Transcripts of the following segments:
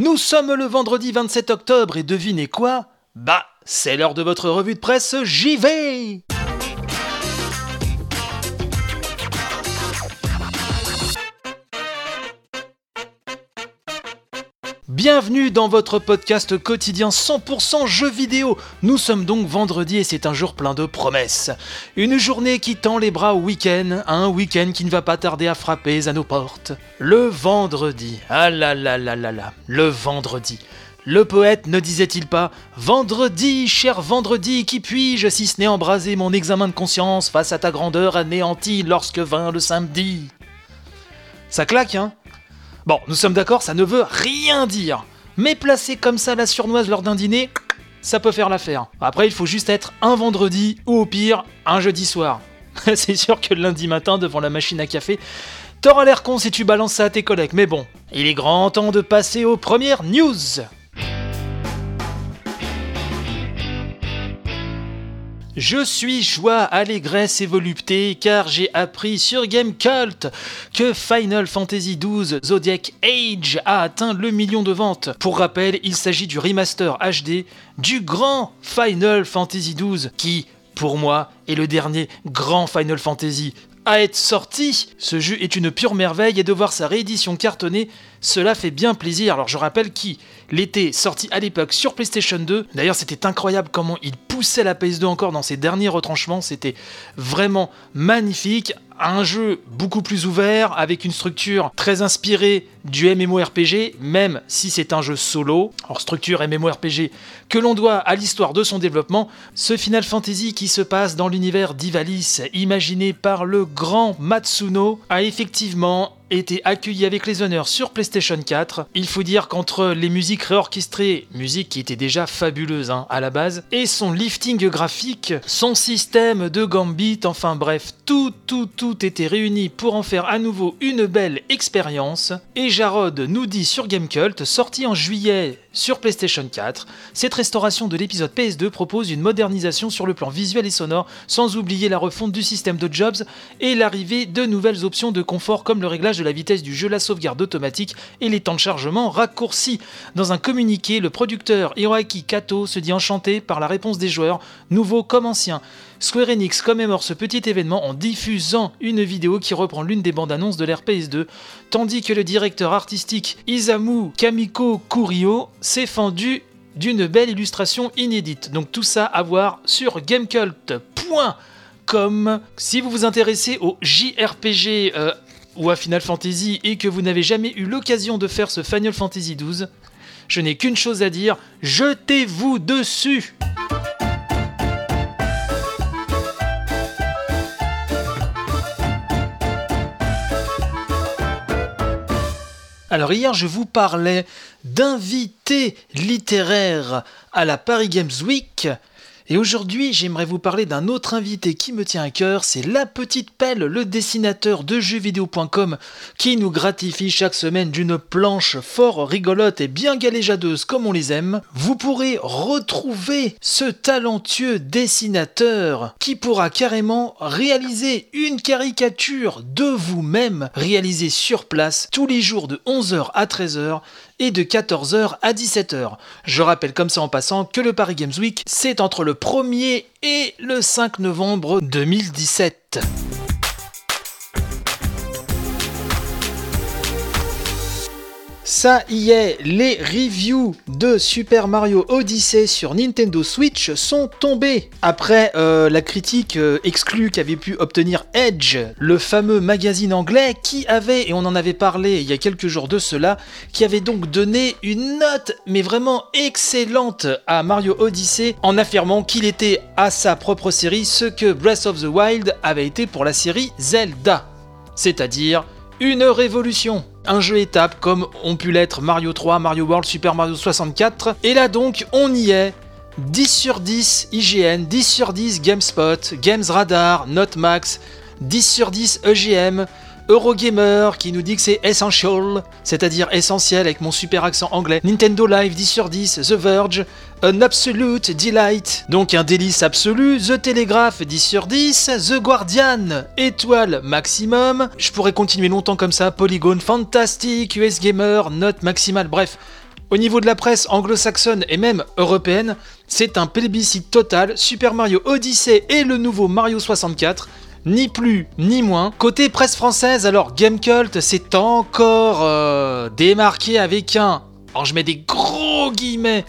Nous sommes le vendredi 27 octobre et devinez quoi? Bah, c'est l'heure de votre revue de presse, j'y Bienvenue dans votre podcast quotidien 100% jeux vidéo. Nous sommes donc vendredi et c'est un jour plein de promesses. Une journée qui tend les bras au week-end, un week-end qui ne va pas tarder à frapper à nos portes. Le vendredi. Ah là là là là là. Le vendredi. Le poète ne disait-il pas Vendredi, cher vendredi, qui puis-je, si ce n'est embraser mon examen de conscience face à ta grandeur anéantie lorsque vint le samedi? Ça claque, hein? Bon, nous sommes d'accord, ça ne veut rien dire. Mais placer comme ça la surnoise lors d'un dîner, ça peut faire l'affaire. Après, il faut juste être un vendredi ou au pire, un jeudi soir. C'est sûr que lundi matin, devant la machine à café, t'auras l'air con si tu balances ça à tes collègues. Mais bon, il est grand temps de passer aux premières news. Je suis joie, allégresse et volupté car j'ai appris sur Gamecult que Final Fantasy XII Zodiac Age a atteint le million de ventes. Pour rappel, il s'agit du remaster HD du grand Final Fantasy XII qui, pour moi, est le dernier grand Final Fantasy à être sorti. Ce jeu est une pure merveille et de voir sa réédition cartonnée, cela fait bien plaisir. Alors je rappelle qui l'était sorti à l'époque sur PlayStation 2. D'ailleurs c'était incroyable comment il poussait la PS2 encore dans ses derniers retranchements. C'était vraiment magnifique un jeu beaucoup plus ouvert, avec une structure très inspirée du MMORPG, même si c'est un jeu solo. Alors structure MMORPG que l'on doit à l'histoire de son développement, ce Final Fantasy qui se passe dans l'univers d'Ivalice, imaginé par le grand Matsuno, a effectivement été accueilli avec les honneurs sur PlayStation 4. Il faut dire qu'entre les musiques réorchestrées, musique qui était déjà fabuleuse hein, à la base, et son lifting graphique, son système de gambit, enfin bref, tout, tout, tout était réuni pour en faire à nouveau une belle expérience. Et Jarod nous dit sur Gamecult, sorti en juillet sur PlayStation 4, cette restauration de l'épisode PS2 propose une modernisation sur le plan visuel et sonore, sans oublier la refonte du système de jobs et l'arrivée de nouvelles options de confort comme le réglage de la vitesse du jeu, la sauvegarde automatique et les temps de chargement raccourcis. Dans un communiqué, le producteur Hiroaki Kato se dit enchanté par la réponse des joueurs, nouveaux comme anciens. Square Enix commémore ce petit événement en diffusant une vidéo qui reprend l'une des bandes annonces de l'ère PS2, tandis que le directeur artistique Isamu Kamiko Kurio s'est fendu d'une belle illustration inédite. Donc tout ça à voir sur gamecult.com. Si vous vous intéressez au JRPG euh, ou à Final Fantasy et que vous n'avez jamais eu l'occasion de faire ce Final Fantasy XII, je n'ai qu'une chose à dire, jetez-vous dessus Alors hier, je vous parlais d'invités littéraires à la Paris Games Week. Et aujourd'hui, j'aimerais vous parler d'un autre invité qui me tient à cœur, c'est La Petite Pelle, le dessinateur de jeuxvideo.com, qui nous gratifie chaque semaine d'une planche fort rigolote et bien galéjadeuse comme on les aime. Vous pourrez retrouver ce talentueux dessinateur qui pourra carrément réaliser une caricature de vous-même, réalisée sur place tous les jours de 11h à 13h et de 14h à 17h. Je rappelle comme ça en passant que le Paris Games Week, c'est entre le 1er et le 5 novembre 2017. Ça y est, les reviews de Super Mario Odyssey sur Nintendo Switch sont tombées. Après euh, la critique euh, exclue qu'avait pu obtenir Edge, le fameux magazine anglais qui avait, et on en avait parlé il y a quelques jours de cela, qui avait donc donné une note, mais vraiment excellente à Mario Odyssey en affirmant qu'il était à sa propre série ce que Breath of the Wild avait été pour la série Zelda. C'est-à-dire une révolution un jeu étape comme ont pu l'être Mario 3, Mario World, Super Mario 64. Et là donc, on y est. 10 sur 10 IGN, 10 sur 10 GameSpot, Games Radar, Notemax, 10 sur 10 EGM, Eurogamer qui nous dit que c'est essential, c'est-à-dire essentiel avec mon super accent anglais. Nintendo Live 10 sur 10, The Verge, An Absolute Delight, donc un délice absolu. The Telegraph 10 sur 10, The Guardian, étoile maximum. Je pourrais continuer longtemps comme ça. Polygon Fantastic, US Gamer, note maximale, bref Au niveau de la presse anglo-saxonne et même européenne, c'est un plébiscite total, Super Mario Odyssey et le nouveau Mario 64 ni plus ni moins. Côté presse française, alors Gamecult s'est encore euh, démarqué avec un, alors je mets des gros guillemets,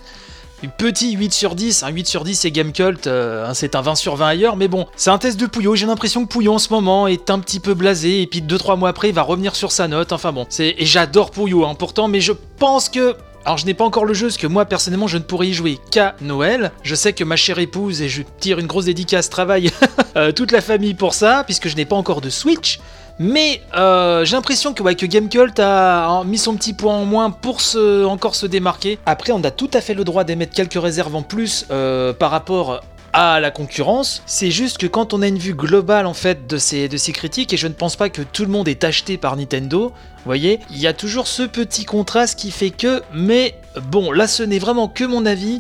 Petit 8 sur 10, un 8 sur 10 c'est Gamecult, euh, hein, c'est un 20 sur 20 ailleurs, mais bon, c'est un test de Pouillot, j'ai l'impression que Pouillot en ce moment est un petit peu blasé, et puis 2-3 mois après il va revenir sur sa note, enfin bon, c'est... et j'adore Pouillot hein, pourtant, mais je pense que alors je n'ai pas encore le jeu, parce que moi personnellement je ne pourrais y jouer qu'à Noël. Je sais que ma chère épouse, et je tire une grosse dédicace, travaille euh, toute la famille pour ça, puisque je n'ai pas encore de Switch. Mais euh, j'ai l'impression que, ouais, que Gamecult a mis son petit point en moins pour encore se démarquer. Après, on a tout à fait le droit d'émettre quelques réserves en plus euh, par rapport à la concurrence. C'est juste que quand on a une vue globale en fait de ces, critiques, et je ne pense pas que tout le monde est acheté par Nintendo, vous voyez, il y a toujours ce petit contraste qui fait que, mais bon, là ce n'est vraiment que mon avis.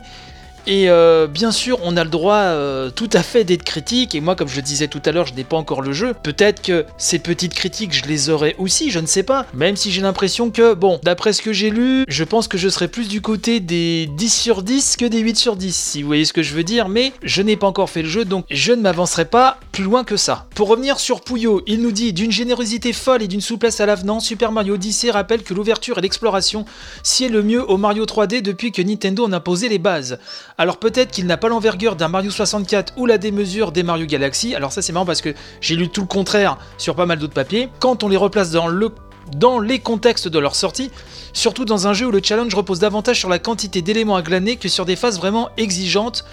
Et euh, bien sûr, on a le droit euh, tout à fait d'être critique, et moi, comme je le disais tout à l'heure, je n'ai pas encore le jeu. Peut-être que ces petites critiques, je les aurais aussi, je ne sais pas. Même si j'ai l'impression que, bon, d'après ce que j'ai lu, je pense que je serais plus du côté des 10 sur 10 que des 8 sur 10, si vous voyez ce que je veux dire, mais je n'ai pas encore fait le jeu, donc je ne m'avancerai pas plus loin que ça. Pour revenir sur Pouillot, il nous dit d'une générosité folle et d'une souplesse à l'avenant, Super Mario Odyssey rappelle que l'ouverture et l'exploration sied le mieux au Mario 3D depuis que Nintendo en a posé les bases. Alors peut-être qu'il n'a pas l'envergure d'un Mario 64 ou la démesure des Mario Galaxy. Alors ça c'est marrant parce que j'ai lu tout le contraire sur pas mal d'autres papiers. Quand on les replace dans le dans les contextes de leur sortie, surtout dans un jeu où le challenge repose davantage sur la quantité d'éléments à glaner que sur des phases vraiment exigeantes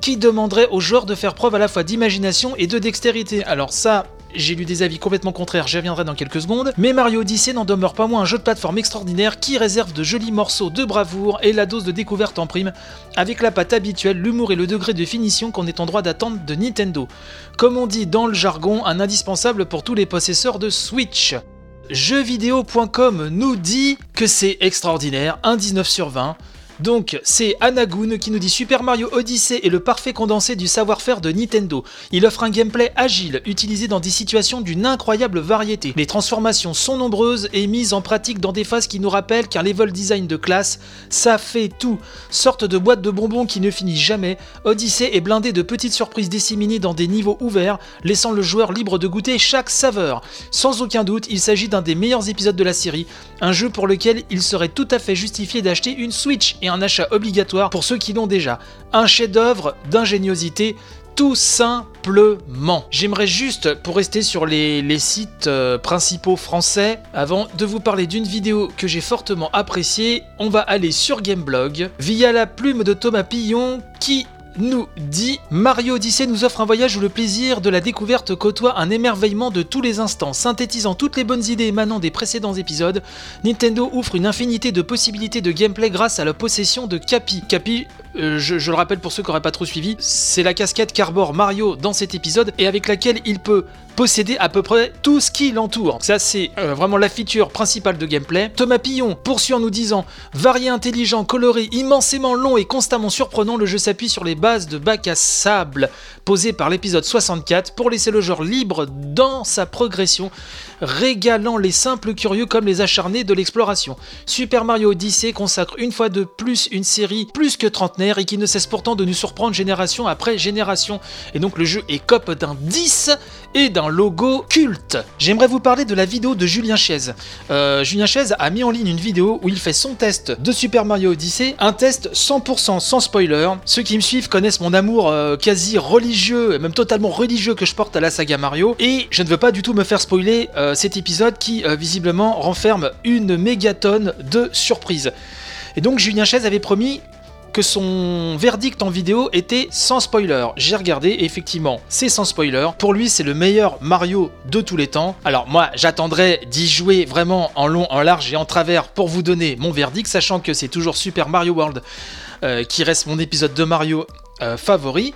qui demanderaient aux joueurs de faire preuve à la fois d'imagination et de dextérité. Alors ça, j'ai lu des avis complètement contraires, j'y reviendrai dans quelques secondes, mais Mario Odyssey n'en demeure pas moins un jeu de plateforme extraordinaire qui réserve de jolis morceaux de bravoure et la dose de découverte en prime, avec la patte habituelle, l'humour et le degré de finition qu'on est en droit d'attendre de Nintendo. Comme on dit dans le jargon, un indispensable pour tous les possesseurs de Switch. Jeuxvideo.com nous dit que c'est extraordinaire, un 19 sur 20, donc, c'est Anagoon qui nous dit Super Mario Odyssey est le parfait condensé du savoir-faire de Nintendo. Il offre un gameplay agile, utilisé dans des situations d'une incroyable variété. Les transformations sont nombreuses et mises en pratique dans des phases qui nous rappellent qu'un level design de classe, ça fait tout. Sorte de boîte de bonbons qui ne finit jamais, Odyssey est blindé de petites surprises disséminées dans des niveaux ouverts, laissant le joueur libre de goûter chaque saveur. Sans aucun doute, il s'agit d'un des meilleurs épisodes de la série, un jeu pour lequel il serait tout à fait justifié d'acheter une Switch et un achat obligatoire pour ceux qui l'ont déjà. Un chef-d'œuvre d'ingéniosité tout simplement. J'aimerais juste, pour rester sur les, sites euh, principaux français, avant de vous parler d'une vidéo que j'ai fortement appréciée, on va aller sur Gameblog via la plume de Thomas Pillon qui nous dit Mario Odyssey nous offre un voyage où le plaisir de la découverte côtoie un émerveillement de tous les instants. Synthétisant toutes les bonnes idées émanant des précédents épisodes, Nintendo ouvre une infinité de possibilités de gameplay grâce à la possession de Capi. Capi, euh, je, le rappelle pour ceux qui n'auraient pas trop suivi, c'est la casquette qu'arbore Mario dans cet épisode et avec laquelle il peut posséder à peu près tout ce qui l'entoure. Ça, c'est euh, vraiment la feature principale de gameplay. Thomas Pillon poursuit en nous disant Varié, intelligent, coloré, immensément long et constamment surprenant, le jeu s'appuie sur les bases de bac à sable posées par l'épisode 64 pour laisser le joueur libre dans sa progression, régalant les simples curieux comme les acharnés de l'exploration. Super Mario Odyssey consacre une fois de plus une série plus que trentenaire et qui ne cesse pourtant de nous surprendre génération après génération. Et donc le jeu est cop d'un 10 et d'un logo culte. J'aimerais vous parler de la vidéo de Julien Chiez. Euh, Julien Chiez a mis en ligne une vidéo où il fait son test de Super Mario Odyssey, un test 100% sans spoiler. Ceux qui me suivent connaissent mon amour euh, quasi religieux, et même totalement religieux que je porte à la saga Mario, et je ne veux pas du tout me faire spoiler euh, cet épisode qui visiblement renferme une mégatonne de surprises. Et donc Julien Chiez avait promis que son verdict en vidéo était sans spoiler. J'ai regardé et effectivement, c'est sans spoiler. Pour lui, c'est le meilleur Mario de tous les temps. Alors moi, j'attendrai d'y jouer vraiment en long, en large et en travers pour vous donner mon verdict, sachant que c'est toujours Super Mario World euh, qui reste mon épisode de Mario euh, favori.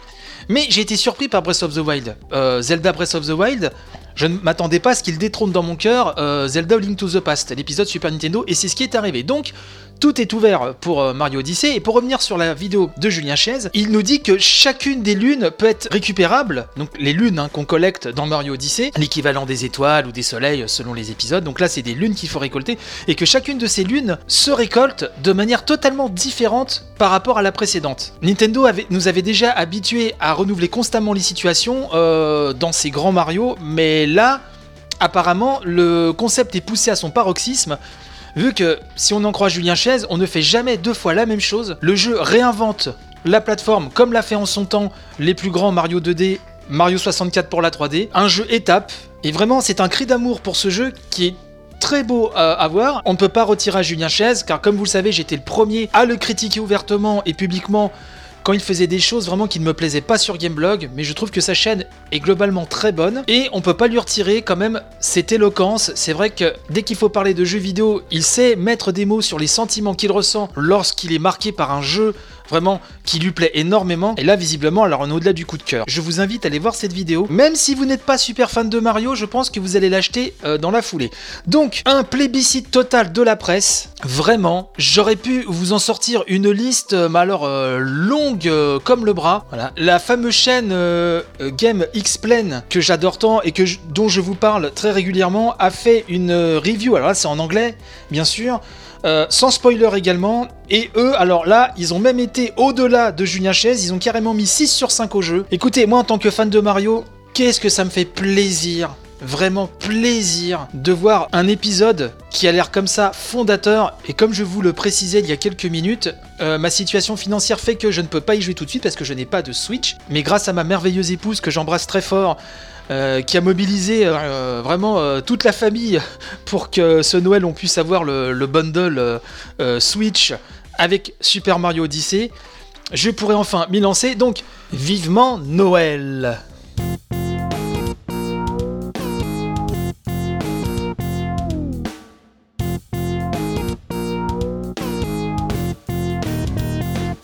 Mais j'ai été surpris par Breath of the Wild. Euh, Zelda Breath of the Wild, je ne m'attendais pas à ce qu'il détrône dans mon cœur Zelda Link to the Past, l'épisode Super Nintendo, et c'est ce qui est arrivé. Donc, tout est ouvert pour euh, Mario Odyssey. Et pour revenir sur la vidéo de Julien Chaise, il nous dit que chacune des lunes peut être récupérable. Donc les lunes hein, qu'on collecte dans Mario Odyssey, l'équivalent des étoiles ou des soleils selon les épisodes. Donc là, c'est des lunes qu'il faut récolter. Et que chacune de ces lunes se récolte de manière totalement différente par rapport à la précédente. Nintendo nous avait déjà habitués à renouveler constamment les situations euh, dans ces grands Mario. Mais là, apparemment, le concept est poussé à son paroxysme Vu que, si on en croit Julien Chaise, on ne fait jamais deux fois la même chose, le jeu réinvente la plateforme comme l'a fait en son temps les plus grands Mario 2D, Mario 64 pour la 3D, un jeu étape, et vraiment c'est un cri d'amour pour ce jeu qui est très beau à, voir. On ne peut pas retirer à Julien Chaise, car comme vous le savez, j'étais le premier à le critiquer ouvertement et publiquement quand il faisait des choses vraiment qui ne me plaisaient pas sur Gameblog, mais je trouve que sa chaîne est globalement très bonne et on peut pas lui retirer quand même cette éloquence. C'est vrai que dès qu'il faut parler de jeux vidéo, il sait mettre des mots sur les sentiments qu'il ressent lorsqu'il est marqué par un jeu vraiment qui lui plaît énormément. Et là, visiblement, alors on est au-delà du coup de cœur. Je vous invite à aller voir cette vidéo. Même si vous n'êtes pas super fan de Mario, je pense que vous allez l'acheter euh, dans la foulée. Donc, un plébiscite total de la presse. Vraiment, j'aurais pu vous en sortir une liste, euh, mais alors euh, longue comme le bras. Voilà. La fameuse chaîne Game X-Plane que j'adore tant et que dont je vous parle très régulièrement a fait une review. Alors là, c'est en anglais, bien sûr. Euh, sans spoiler également. Et eux, alors là, ils ont même été au-delà de Julien Chaise, ils ont carrément mis 6 sur 5 au jeu. Écoutez, moi en tant que fan de Mario, qu'est-ce que ça me fait plaisir vraiment plaisir de voir un épisode qui a l'air comme ça fondateur. Et comme je vous le précisais il y a quelques minutes, euh, ma situation financière fait que je ne peux pas y jouer tout de suite parce que je n'ai pas de Switch, mais grâce à ma merveilleuse épouse que j'embrasse très fort, euh, qui a mobilisé euh, vraiment toute la famille pour que ce Noël on puisse avoir le, le bundle Switch avec Super Mario Odyssey. Je pourrais enfin m'y lancer, donc vivement Noël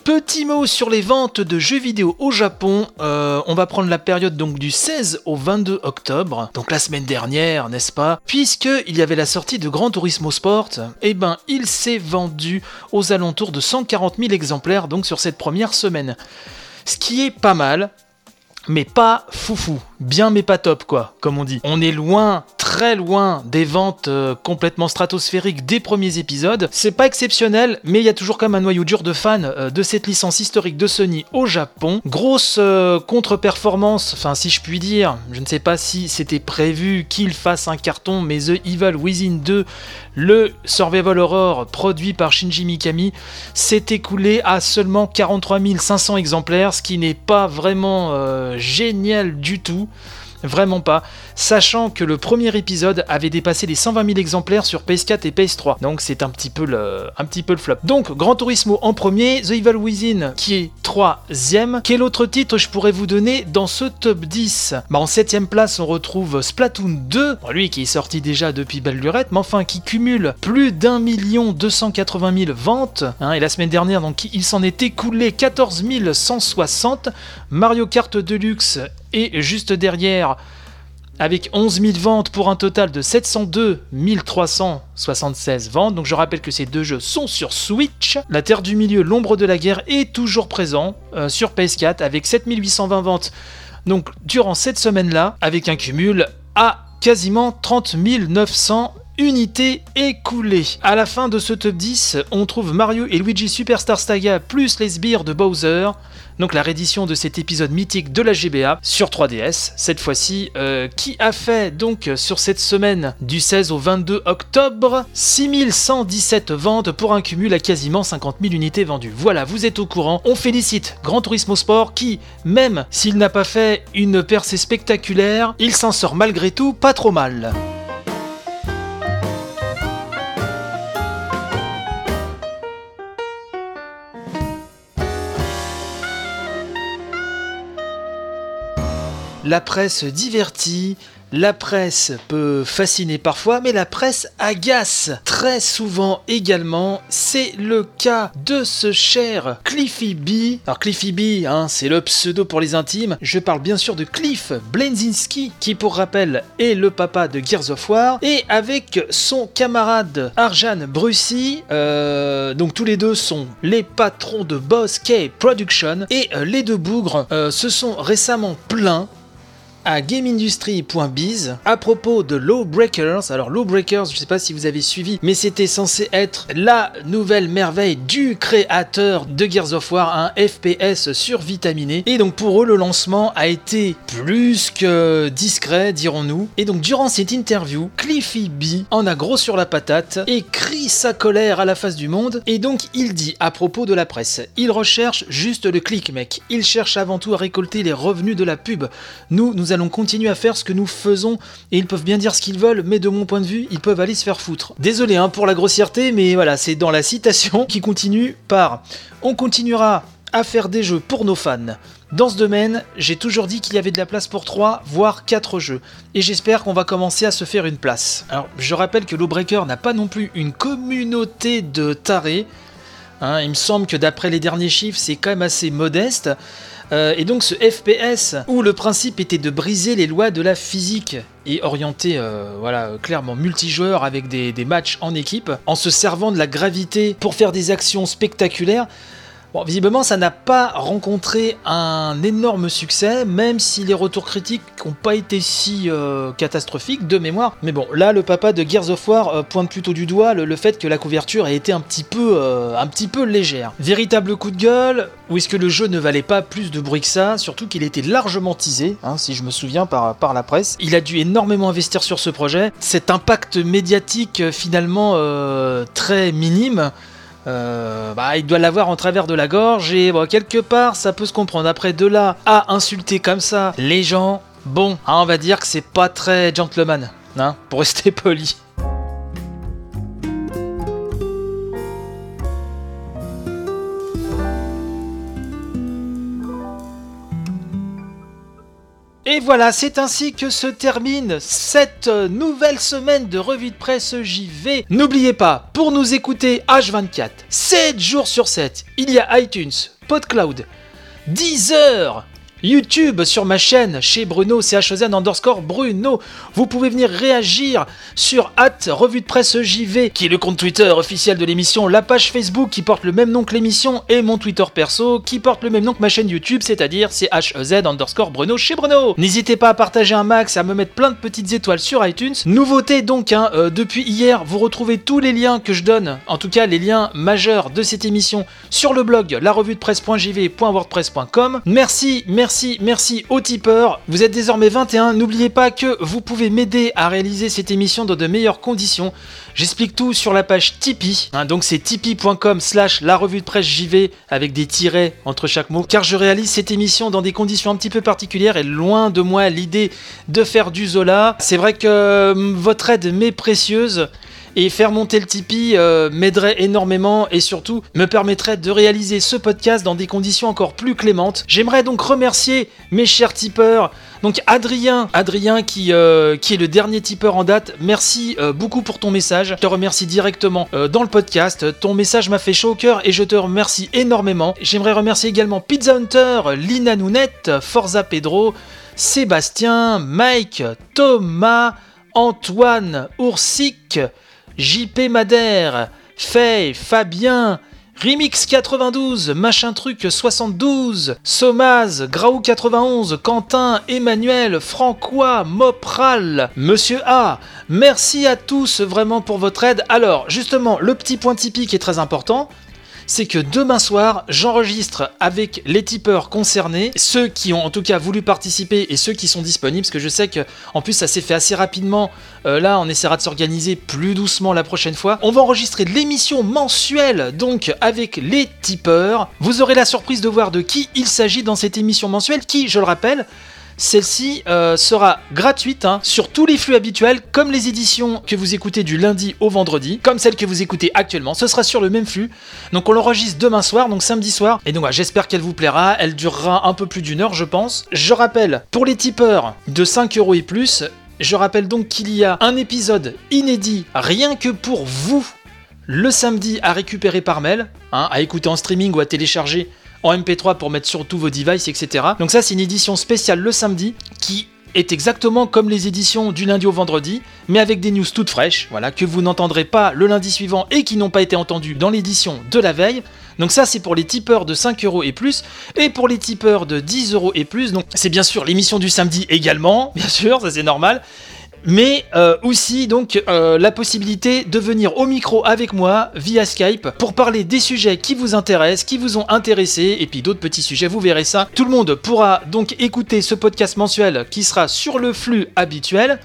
Petit mot sur les ventes de jeux vidéo au Japon. Euh, on va prendre la période donc du 16 au 22 octobre, donc la semaine dernière, n'est-ce pas? Puisque il y avait la sortie de Gran Turismo Sport, et eh ben il s'est vendu aux alentours de 140 000 exemplaires donc sur cette première semaine. Ce qui est pas mal, mais pas foufou, bien mais pas top quoi, comme on dit. On est loin, très loin des ventes euh, complètement stratosphériques des premiers épisodes. C'est pas exceptionnel, mais il y a toujours comme un noyau dur de fans euh, de cette licence historique de Sony au Japon. Grosse euh, contre-performance, enfin si je puis dire, je ne sais pas si c'était prévu qu'il fasse un carton, mais The Evil Within 2, le survival horror produit par Shinji Mikami, s'est écoulé à seulement 43 500 exemplaires, ce qui n'est pas vraiment génial du tout. Vraiment pas. Sachant que le premier épisode avait dépassé les 120 000 exemplaires sur PS4 et PS3. Donc c'est un petit peu le, un petit peu flop. Donc Gran Turismo en premier, The Evil Within qui est troisième. Quel autre titre je pourrais vous donner dans ce top 10 bah, En septième place on retrouve Splatoon 2, lui qui est sorti déjà depuis belle lurette, mais enfin qui cumule plus d'un million 280 000 ventes. Hein, et la semaine dernière donc il s'en est écoulé 14 160. Mario Kart Deluxe et juste derrière, avec 11 000 ventes pour un total de 702 376 ventes. Donc je rappelle que ces deux jeux sont sur Switch. La Terre du Milieu, l'ombre de la guerre est toujours présent euh, sur PS4 avec 7820 ventes. Donc durant cette semaine-là, avec un cumul à quasiment 30 900 unités écoulées. À la fin de ce top 10, on trouve Mario et Luigi Superstar Saga plus les sbires de Bowser donc la réédition de cet épisode mythique de la GBA sur 3DS, cette fois-ci, euh, qui a fait donc sur cette semaine du 16 au 22 octobre 6117 ventes pour un cumul à quasiment 50 000 unités vendues. Voilà, vous êtes au courant. On félicite Gran Turismo Sport qui, même s'il n'a pas fait une percée spectaculaire, il s'en sort malgré tout pas trop mal. La presse divertie, La presse peut fasciner parfois, mais la presse agace très souvent également. C'est le cas de ce cher Cliffy B. Alors Cliffy B, hein, c'est le pseudo pour les intimes. Je parle bien sûr de Cliff Blazinski, qui pour rappel est le papa de Gears of War, et avec son camarade Arjan Brussy, euh, donc tous les deux sont les patrons de Boss K Production, et euh, les deux bougres euh, se sont récemment plaints à GameIndustry.biz à propos de Lawbreakers. Alors Lawbreakers, je sais pas si vous avez suivi, mais c'était censé être la nouvelle merveille du créateur de Gears of War, un FPS survitaminé. Et donc pour eux, le lancement a été plus que discret, dirons-nous. Et donc durant cette interview, Cliffy B en a gros sur la patate et crie sa colère à la face du monde. Et donc il dit à propos de la presse, il recherche juste le clic, mec. Il cherche avant tout à récolter les revenus de la pub. Nous, nous allons continuer à faire ce que nous faisons et ils peuvent bien dire ce qu'ils veulent, mais de mon point de vue, ils peuvent aller se faire foutre. Désolé hein, pour la grossièreté, mais voilà, c'est dans la citation qui continue par On continuera à faire des jeux pour nos fans. Dans ce domaine, j'ai toujours dit qu'il y avait de la place pour 3, voire 4 jeux, et j'espère qu'on va commencer à se faire une place. Alors, je rappelle que Lawbreaker n'a pas non plus une communauté de tarés, hein, il me semble que d'après les derniers chiffres, c'est quand même assez modeste, euh, et donc ce FPS, où le principe était de briser les lois de la physique et orienté euh, voilà, clairement multijoueur avec des, des matchs en équipe, en se servant de la gravité pour faire des actions spectaculaires, Bon, visiblement, ça n'a pas rencontré un énorme succès, même si les retours critiques n'ont pas été si euh, catastrophiques de mémoire. Mais bon, là, le papa de Gears of War euh, pointe plutôt du doigt le, fait que la couverture a été un petit peu, euh, un petit peu légère. Véritable coup de gueule, ou est-ce que le jeu ne valait pas plus de bruit que ça? Surtout qu'il était largement teasé, hein, si je me souviens par la presse. Il a dû énormément investir sur ce projet. Cet impact médiatique finalement très minime. Euh, bah, il doit l'avoir en travers de la gorge et quelque part ça peut se comprendre. Après de là à insulter comme ça les gens, bon, hein, on va dire que c'est pas très gentleman, hein, pour rester poli. Et voilà, c'est ainsi que se termine cette nouvelle semaine de revue de presse JV. N'oubliez pas, pour nous écouter H24, 7 jours sur 7, il y a iTunes, PodCloud, Deezer, YouTube sur ma chaîne chez Bruno, CHZ underscore Bruno. Vous pouvez venir réagir sur at revue de presse JV, qui est le compte Twitter officiel de l'émission, la page Facebook qui porte le même nom que l'émission et mon Twitter perso qui porte le même nom que ma chaîne YouTube, c'est-à-dire CHZ underscore Bruno chez Bruno. N'hésitez pas à partager un max et à me mettre plein de petites étoiles sur iTunes. Nouveauté donc, hein, euh, depuis hier, vous retrouvez tous les liens que je donne, en tout cas les liens majeurs de cette émission sur le blog la revue de presse.jv.wordpress.com. Merci, merci merci, merci aux tipeurs. Vous êtes désormais 21. N'oubliez pas que vous pouvez m'aider à réaliser cette émission dans de meilleures conditions. J'explique tout sur la page Tipeee. Hein, donc c'est tipeee.com slash la revue de presse JV avec des tirets entre chaque mot. Car je réalise cette émission dans des conditions un petit peu particulières et loin de moi l'idée de faire du Zola. C'est vrai que hum, votre aide m'est précieuse et faire monter le Tipeee euh, m'aiderait énormément et surtout me permettrait de réaliser ce podcast dans des conditions encore plus clémentes. J'aimerais donc remercier mes chers tipeurs. Donc Adrien, Adrien qui, euh, qui est le dernier tipeur en date, merci euh, beaucoup pour ton message. Je te remercie directement dans le podcast. Ton message m'a fait chaud au cœur et je te remercie énormément. J'aimerais remercier également Pizza Hunter, Lina Nounette, Forza Pedro, Sébastien, Mike, Thomas, Antoine, Oursic, JP Madère, Faye, Fabien, Remix 92, Machin Truc 72, Somaz, Graou 91, Quentin, Emmanuel, Francois, Mopral, Monsieur A. Merci à tous vraiment pour votre aide. Alors, justement, le petit point typique est très important c'est que demain soir, j'enregistre avec les tipeurs concernés, ceux qui ont en tout cas voulu participer et ceux qui sont disponibles, parce que je sais que en plus ça s'est fait assez rapidement. Euh, là, on essaiera de s'organiser plus doucement la prochaine fois. On va enregistrer l'émission mensuelle, donc avec les tipeurs. Vous aurez la surprise de voir de qui il s'agit dans cette émission mensuelle, qui, je le rappelle, celle-ci euh, sera gratuite hein, sur tous les flux habituels, comme les éditions que vous écoutez du lundi au vendredi, comme celle que vous écoutez actuellement. Ce sera sur le même flux. Donc on l'enregistre demain soir, donc samedi soir. Et donc j'espère qu'elle vous plaira. Elle durera un peu plus d'une heure, je pense. Je rappelle, pour les tipeurs de 5 euros et plus, Je rappelle donc qu'il y a un épisode inédit rien que pour vous le samedi à récupérer par mail, hein, à écouter en streaming ou à télécharger en MP3 pour mettre sur tous vos devices, etc. Donc ça c'est une édition spéciale le samedi qui est exactement comme les éditions du lundi au vendredi, mais avec des news toutes fraîches, voilà, que vous n'entendrez pas le lundi suivant et qui n'ont pas été entendues dans l'édition de la veille. Donc ça c'est pour les tipeurs de 5 euros et plus, et pour les tipeurs de 10 euros et plus, donc c'est bien sûr l'émission du samedi également, bien sûr, ça c'est normal mais euh, aussi donc euh, la possibilité de venir au micro avec moi via Skype pour parler des sujets qui vous intéressent, qui vous ont intéressé, et puis d'autres petits sujets, vous verrez ça. Tout le monde pourra donc écouter ce podcast mensuel qui sera sur le flux habituel.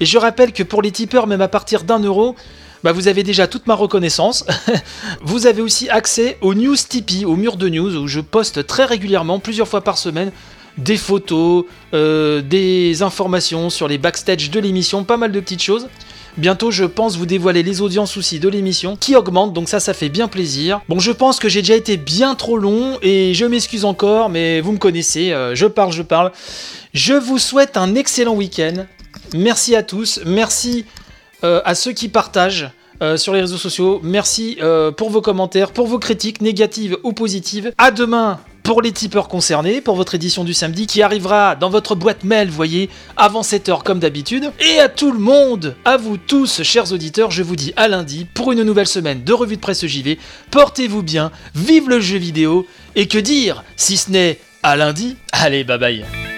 Et je rappelle que pour les tipeurs, même à partir d'un euro, bah vous avez déjà toute ma reconnaissance. vous avez aussi accès aux news Tipeee, au mur de news, où je poste très régulièrement, plusieurs fois par semaine, des photos, euh, des informations sur les backstage de l'émission, pas mal de petites choses. Bientôt, je pense vous dévoiler les audiences aussi de l'émission qui augmentent, donc ça, ça fait bien plaisir. Bon, je pense que j'ai déjà été bien trop long et je m'excuse encore, mais vous me connaissez, euh, je parle, je parle. Je vous souhaite un excellent week-end. Merci à tous, merci euh, à ceux qui partagent. sur les réseaux sociaux. Merci pour vos commentaires, pour vos critiques négatives ou positives. À demain pour les tipeurs concernés, pour votre édition du samedi qui arrivera dans votre boîte mail, voyez, avant 7h comme d'habitude. Et à tout le monde, à vous tous, chers auditeurs, je vous dis à lundi pour une nouvelle semaine de revue de presse JV. Portez-vous bien, vive le jeu vidéo, et que dire si ce n'est à lundi Allez, bye bye